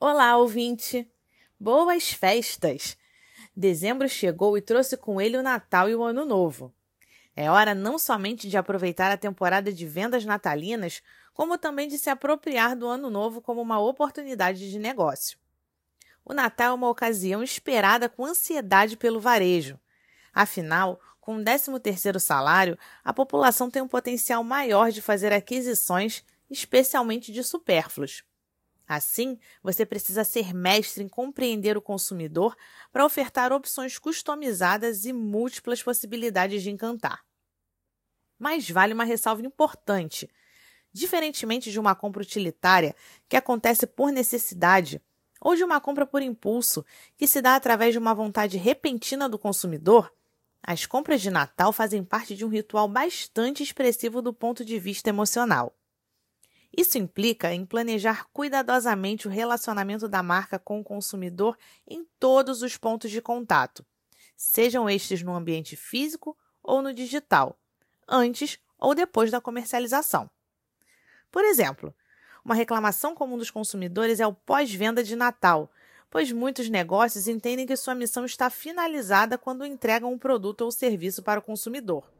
Olá, ouvinte! Boas festas! Dezembro chegou e trouxe com ele o Natal e o Ano Novo. É hora não somente de aproveitar a temporada de vendas natalinas, como também de se apropriar do Ano Novo como uma oportunidade de negócio. O Natal é uma ocasião esperada com ansiedade pelo varejo. Afinal, com o 13º salário, a população tem um potencial maior de fazer aquisições, especialmente de supérfluos. Assim, você precisa ser mestre em compreender o consumidor para ofertar opções customizadas e múltiplas possibilidades de encantar. Mas vale uma ressalva importante. Diferentemente de uma compra utilitária, que acontece por necessidade, ou de uma compra por impulso, que se dá através de uma vontade repentina do consumidor, as compras de Natal fazem parte de um ritual bastante expressivo do ponto de vista emocional. Isso implica em planejar cuidadosamente o relacionamento da marca com o consumidor em todos os pontos de contato, sejam estes no ambiente físico ou no digital, antes ou depois da comercialização. Por exemplo, uma reclamação comum dos consumidores é o pós-venda de Natal, pois muitos negócios entendem que sua missão está finalizada quando entregam um produto ou serviço para o consumidor.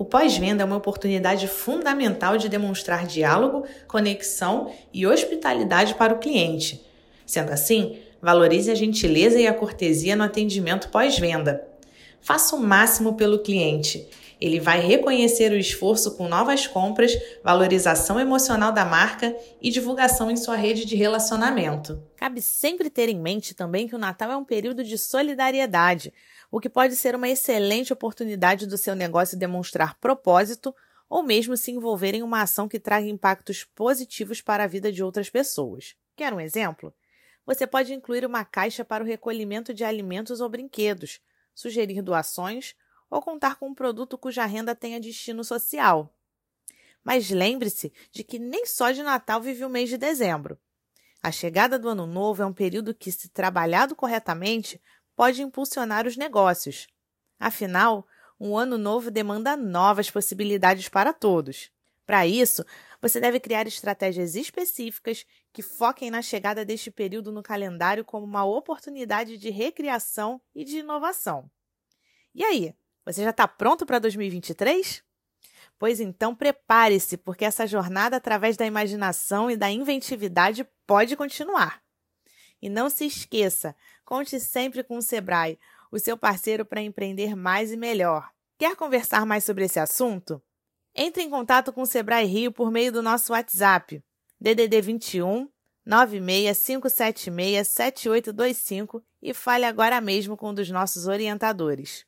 O pós-venda é uma oportunidade fundamental de demonstrar diálogo, conexão e hospitalidade para o cliente. Sendo assim, valorize a gentileza e a cortesia no atendimento pós-venda. Faça o máximo pelo cliente ele vai reconhecer o esforço com novas compras, valorização emocional da marca e divulgação em sua rede de relacionamento. Cabe sempre ter em mente também que o Natal é um período de solidariedade, o que pode ser uma excelente oportunidade do seu negócio demonstrar propósito ou mesmo se envolver em uma ação que traga impactos positivos para a vida de outras pessoas. Quer um exemplo? Você pode incluir uma caixa para o recolhimento de alimentos ou brinquedos, sugerir doações ou contar com um produto cuja renda tenha destino social. Mas lembre-se de que nem só de Natal vive o mês de dezembro. A chegada do Ano Novo é um período que, se trabalhado corretamente, pode impulsionar os negócios. Afinal, um ano novo demanda novas possibilidades para todos. Para isso, você deve criar estratégias específicas que foquem na chegada deste período no calendário como uma oportunidade de recriação e de inovação. E aí, você já está pronto para 2023? Pois então prepare-se, porque essa jornada através da imaginação e da inventividade pode continuar. E não se esqueça, conte sempre com o Sebrae, o seu parceiro para empreender mais e melhor. Quer conversar mais sobre esse assunto? Entre em contato com o Sebrae Rio por meio do nosso WhatsApp, DDD 21 96576 7825 e fale agora mesmo com um dos nossos orientadores.